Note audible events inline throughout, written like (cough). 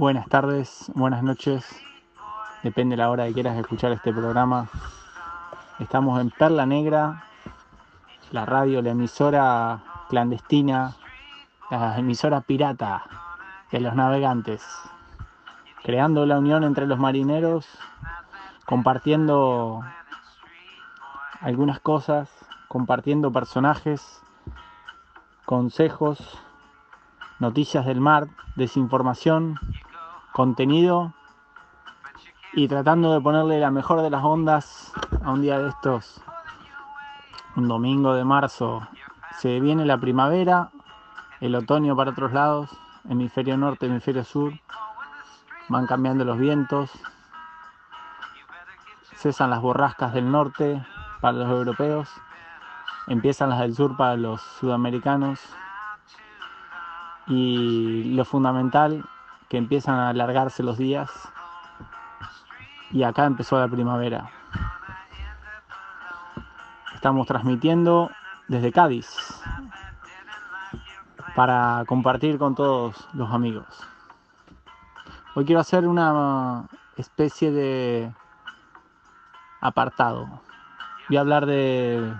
Buenas tardes, buenas noches, depende de la hora que quieras escuchar este programa. Estamos en Perla Negra, la radio, la emisora clandestina, la emisora pirata de los navegantes, creando la unión entre los marineros, compartiendo algunas cosas, compartiendo personajes, consejos, noticias del mar, desinformación, contenido y tratando de ponerle la mejor de las ondas a un día de estos, un domingo de marzo. Se viene la primavera, el otoño para otros lados, hemisferio norte, hemisferio sur, van cambiando los vientos, cesan las borrascas del norte para los europeos, empiezan las del sur para los sudamericanos, y lo fundamental que empiezan a alargarse los días y acá empezó la primavera. Estamos transmitiendo desde Cádiz para compartir con todos los amigos. Hoy quiero hacer una especie de apartado. Voy a hablar de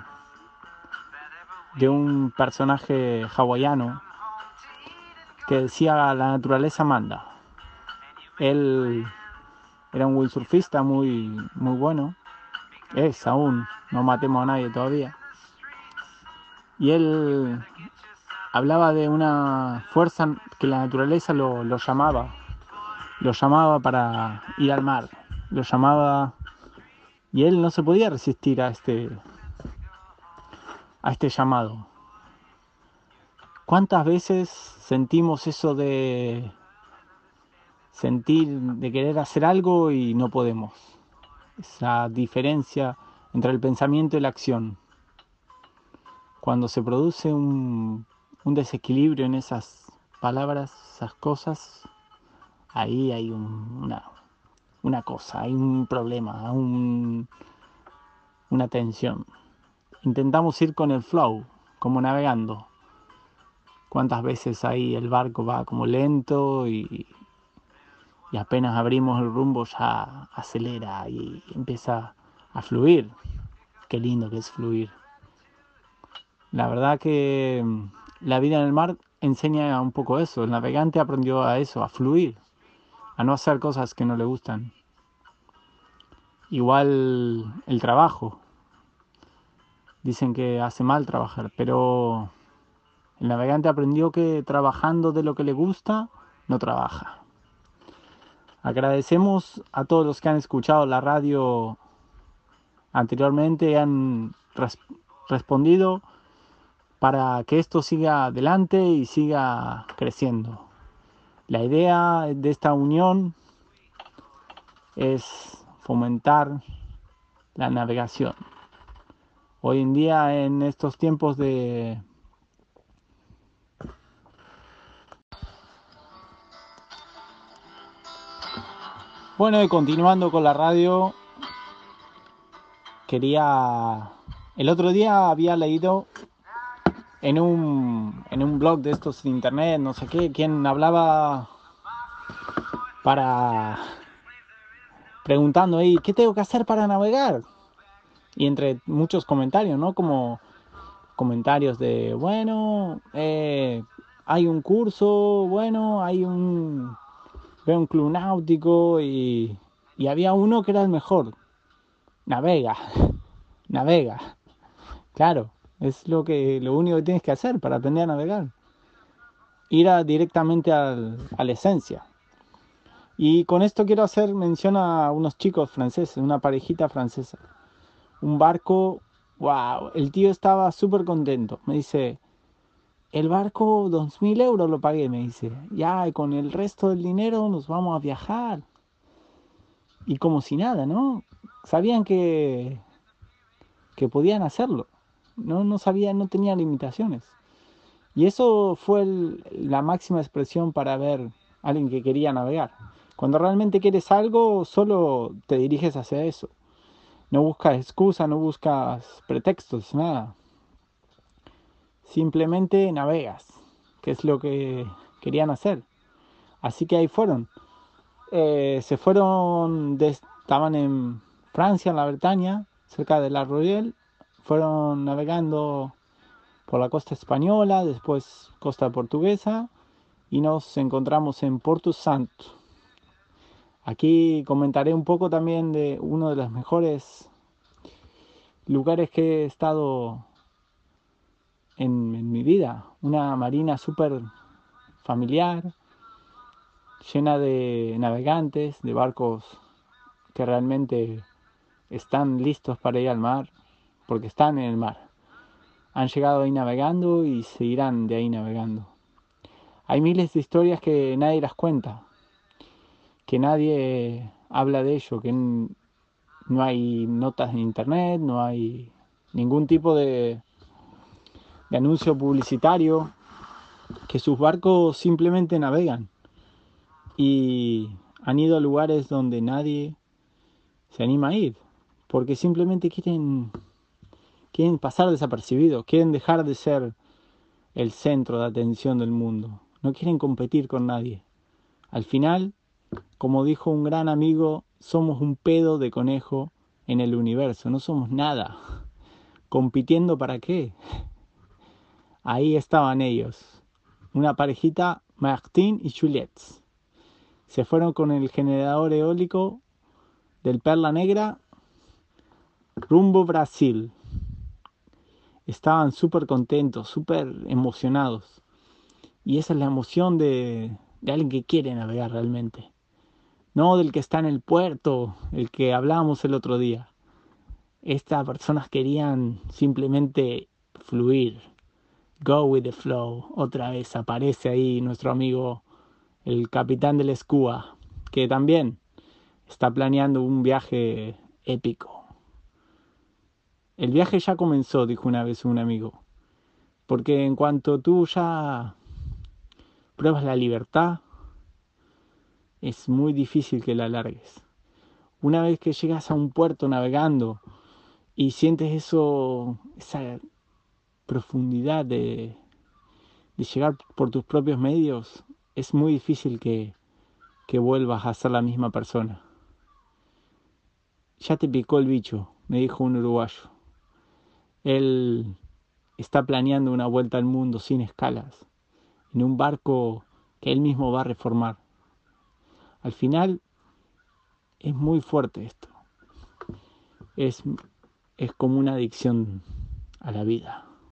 de un personaje hawaiano que decía la naturaleza manda. Él era un windsurfista muy, muy bueno. Es aún, no matemos a nadie todavía. Y él hablaba de una fuerza que la naturaleza lo, lo llamaba. Lo llamaba para ir al mar. Lo llamaba... Y él no se podía resistir a este, a este llamado. ¿Cuántas veces sentimos eso de sentir, de querer hacer algo y no podemos? Esa diferencia entre el pensamiento y la acción. Cuando se produce un, un desequilibrio en esas palabras, esas cosas, ahí hay una, una cosa, hay un problema, un, una tensión. Intentamos ir con el flow, como navegando cuántas veces ahí el barco va como lento y, y apenas abrimos el rumbo ya acelera y empieza a fluir. Qué lindo que es fluir. La verdad que mm, la vida en el mar enseña un poco eso. El navegante aprendió a eso, a fluir, a no hacer cosas que no le gustan. Igual el trabajo. Dicen que hace mal trabajar, pero el navegante aprendió que trabajando de lo que le gusta, no trabaja. Agradecemos a todos los que han escuchado la radio anteriormente y han respondido para que esto siga adelante y siga creciendo. La idea de esta unión es fomentar la navegación. Hoy en día, en estos tiempos de Bueno, y continuando con la radio, quería... El otro día había leído en un, en un blog de estos de internet, no sé qué, quien hablaba para... preguntando ahí, ¿qué tengo que hacer para navegar? Y entre muchos comentarios, ¿no? Como comentarios de, bueno, eh, hay un curso, bueno, hay un veo un club náutico y, y había uno que era el mejor. Navega, navega. (laughs) Claro, es lo que lo único que tienes que hacer para aprender a navegar. Ir directamente al, a la esencia. Y con esto quiero hacer mención a unos chicos franceses, una parejita francesa. Un barco, wow, el tío estaba súper contento. Me dice, el barco, dos mil euros lo pagué, me dice. Ya, y con el resto del dinero nos vamos a viajar. Y como si nada, ¿no? Sabían que, que podían hacerlo. No, no sabían, no tenían limitaciones. Y eso fue la máxima expresión para ver a alguien que quería navegar. Cuando realmente quieres algo, solo te diriges hacia eso. No buscas excusa, no buscas pretextos, nada simplemente navegas, que es lo que querían hacer. Así que ahí fueron. eh, se fueron, estaban en Francia, en la Bretaña, cerca de La Royelle, fueron navegando por la costa española, después costa portuguesa y nos encontramos en Porto Santo. Aquí comentaré un poco también de uno de los mejores lugares que he estado en, mi vida. Una marina súper familiar, llena de navegantes, de barcos que realmente están listos para ir al mar, porque están en el mar. Han llegado ahí navegando y seguirán de ahí navegando. Hay miles de historias que nadie las cuenta, que nadie habla de ello, que no hay notas en internet, no hay ningún tipo de, de anuncio publicitario, que sus barcos simplemente navegan y han ido a lugares donde nadie se anima a ir, porque simplemente quieren, quieren pasar desapercibidos, quieren dejar de ser el centro de atención del mundo, no quieren competir con nadie. Al final, como dijo un gran amigo, somos un pedo de conejo en el universo, no somos nada. (laughs) ¿Compitiendo para qué? Ahí estaban ellos, una parejita Martín y Juliette. Se fueron con el generador eólico del Perla Negra rumbo Brasil. Estaban súper contentos, súper emocionados. Y esa es la emoción de, de alguien que quiere navegar realmente. No del que está en el puerto, el que hablábamos el otro día. Estas personas querían simplemente fluir, Go with the flow. Otra vez aparece ahí nuestro amigo, el capitán del Escúa, que también está planeando un viaje épico. El viaje ya comenzó, dijo una vez un amigo, porque en cuanto tú ya pruebas la libertad, es muy difícil que la largues. Una vez que llegas a un puerto navegando y sientes eso, esa profundidad de, llegar por tus propios medios, es muy difícil que, que vuelvas a ser la misma persona. Ya te picó el bicho, me dijo un uruguayo. Él está planeando una vuelta al mundo sin escalas, en un barco que él mismo va a reformar. Al final es muy fuerte esto. Es, es como una adicción a la vida.